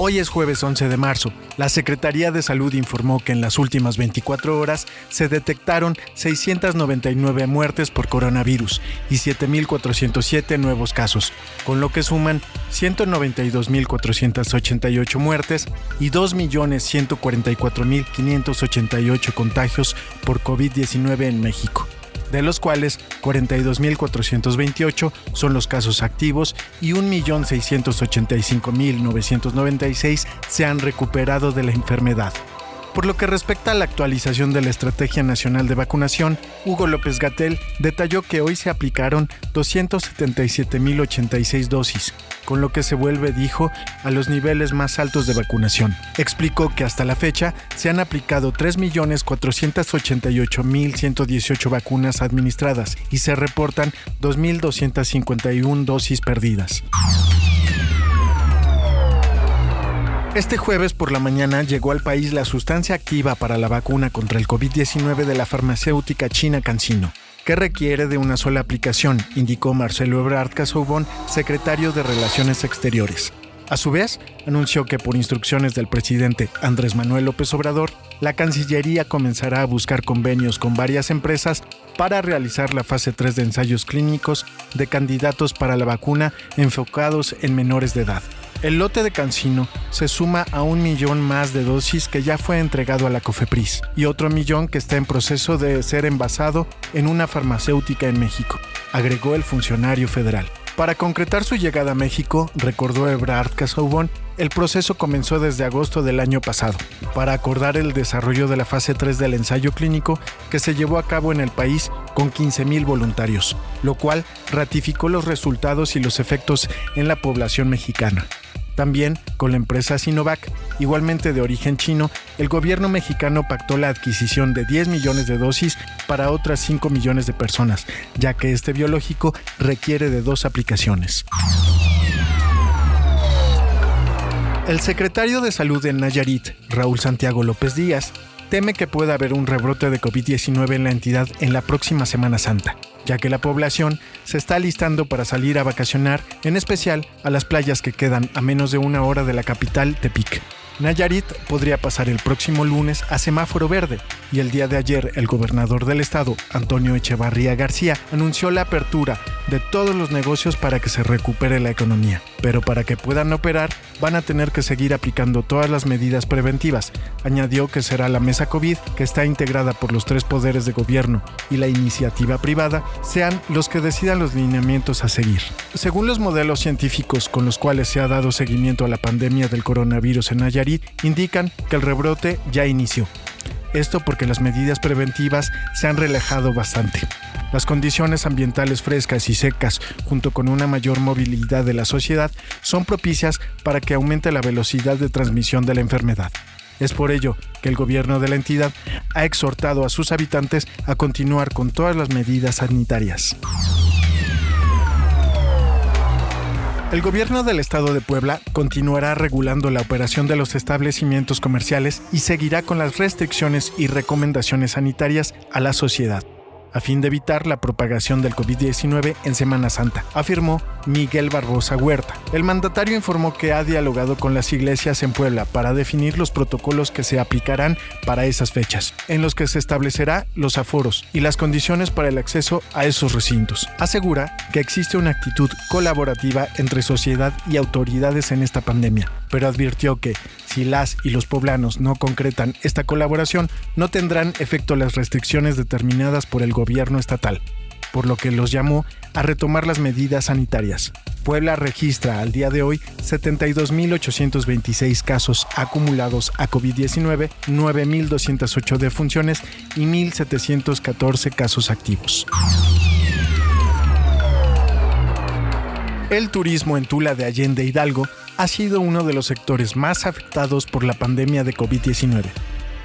Hoy es jueves 11 de marzo. La Secretaría de Salud informó que en las últimas 24 horas se detectaron 699 muertes por coronavirus y 7.407 nuevos casos, con lo que suman 192.488 muertes y 2.144.588 contagios por COVID-19 en México de los cuales 42.428 son los casos activos y 1.685.996 se han recuperado de la enfermedad. Por lo que respecta a la actualización de la Estrategia Nacional de Vacunación, Hugo López Gatel detalló que hoy se aplicaron 277.086 dosis, con lo que se vuelve, dijo, a los niveles más altos de vacunación. Explicó que hasta la fecha se han aplicado 3.488.118 vacunas administradas y se reportan 2.251 dosis perdidas. Este jueves por la mañana llegó al país la sustancia activa para la vacuna contra el COVID-19 de la farmacéutica china CanSino que requiere de una sola aplicación, indicó Marcelo Ebrard Casaubon, secretario de Relaciones Exteriores. A su vez, anunció que por instrucciones del presidente Andrés Manuel López Obrador, la Cancillería comenzará a buscar convenios con varias empresas para realizar la fase 3 de ensayos clínicos de candidatos para la vacuna enfocados en menores de edad. El lote de Cancino se suma a un millón más de dosis que ya fue entregado a la COFEPRIS y otro millón que está en proceso de ser envasado en una farmacéutica en México, agregó el funcionario federal. Para concretar su llegada a México, recordó Ebrard Casaubon, el proceso comenzó desde agosto del año pasado, para acordar el desarrollo de la fase 3 del ensayo clínico que se llevó a cabo en el país con 15.000 voluntarios, lo cual ratificó los resultados y los efectos en la población mexicana. También con la empresa Sinovac, igualmente de origen chino, el gobierno mexicano pactó la adquisición de 10 millones de dosis para otras 5 millones de personas, ya que este biológico requiere de dos aplicaciones. El secretario de Salud en Nayarit, Raúl Santiago López Díaz, teme que pueda haber un rebrote de COVID-19 en la entidad en la próxima Semana Santa ya que la población se está alistando para salir a vacacionar, en especial a las playas que quedan a menos de una hora de la capital, Tepic. Nayarit podría pasar el próximo lunes a semáforo verde y el día de ayer el gobernador del estado, Antonio Echevarría García, anunció la apertura de todos los negocios para que se recupere la economía. Pero para que puedan operar van a tener que seguir aplicando todas las medidas preventivas. Añadió que será la mesa COVID, que está integrada por los tres poderes de gobierno y la iniciativa privada, sean los que decidan los lineamientos a seguir. Según los modelos científicos con los cuales se ha dado seguimiento a la pandemia del coronavirus en Nayarit, indican que el rebrote ya inició. Esto porque las medidas preventivas se han relajado bastante. Las condiciones ambientales frescas y secas, junto con una mayor movilidad de la sociedad, son propicias para que aumente la velocidad de transmisión de la enfermedad. Es por ello que el gobierno de la entidad ha exhortado a sus habitantes a continuar con todas las medidas sanitarias. El gobierno del estado de Puebla continuará regulando la operación de los establecimientos comerciales y seguirá con las restricciones y recomendaciones sanitarias a la sociedad a fin de evitar la propagación del COVID-19 en Semana Santa, afirmó Miguel Barbosa Huerta. El mandatario informó que ha dialogado con las iglesias en Puebla para definir los protocolos que se aplicarán para esas fechas, en los que se establecerá los aforos y las condiciones para el acceso a esos recintos. Asegura que existe una actitud colaborativa entre sociedad y autoridades en esta pandemia, pero advirtió que si las y los poblanos no concretan esta colaboración, no tendrán efecto las restricciones determinadas por el gobierno estatal, por lo que los llamó a retomar las medidas sanitarias. Puebla registra al día de hoy 72.826 casos acumulados a COVID-19, 9.208 defunciones y 1.714 casos activos. El turismo en Tula de Allende Hidalgo ha sido uno de los sectores más afectados por la pandemia de COVID-19.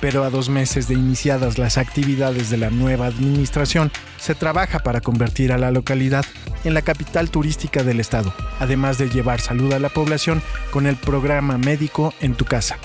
Pero a dos meses de iniciadas las actividades de la nueva administración, se trabaja para convertir a la localidad en la capital turística del estado, además de llevar salud a la población con el programa médico en tu casa.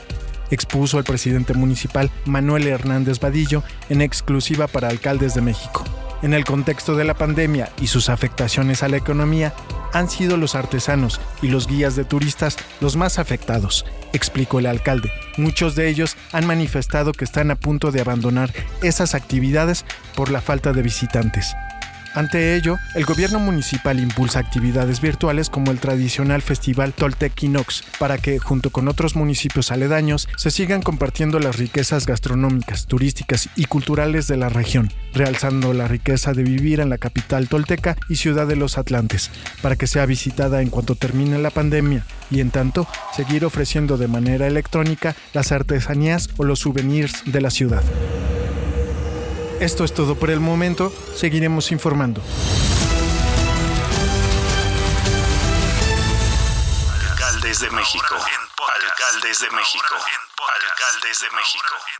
expuso el presidente municipal Manuel Hernández Vadillo en exclusiva para Alcaldes de México. En el contexto de la pandemia y sus afectaciones a la economía, han sido los artesanos y los guías de turistas los más afectados, explicó el alcalde. Muchos de ellos han manifestado que están a punto de abandonar esas actividades por la falta de visitantes. Ante ello, el gobierno municipal impulsa actividades virtuales como el tradicional festival Toltec Inox para que, junto con otros municipios aledaños, se sigan compartiendo las riquezas gastronómicas, turísticas y culturales de la región, realzando la riqueza de vivir en la capital tolteca y ciudad de los Atlantes, para que sea visitada en cuanto termine la pandemia y, en tanto, seguir ofreciendo de manera electrónica las artesanías o los souvenirs de la ciudad. Esto es todo por el momento, seguiremos informando. Alcaldes de México. Alcaldes de México. Alcaldes de México.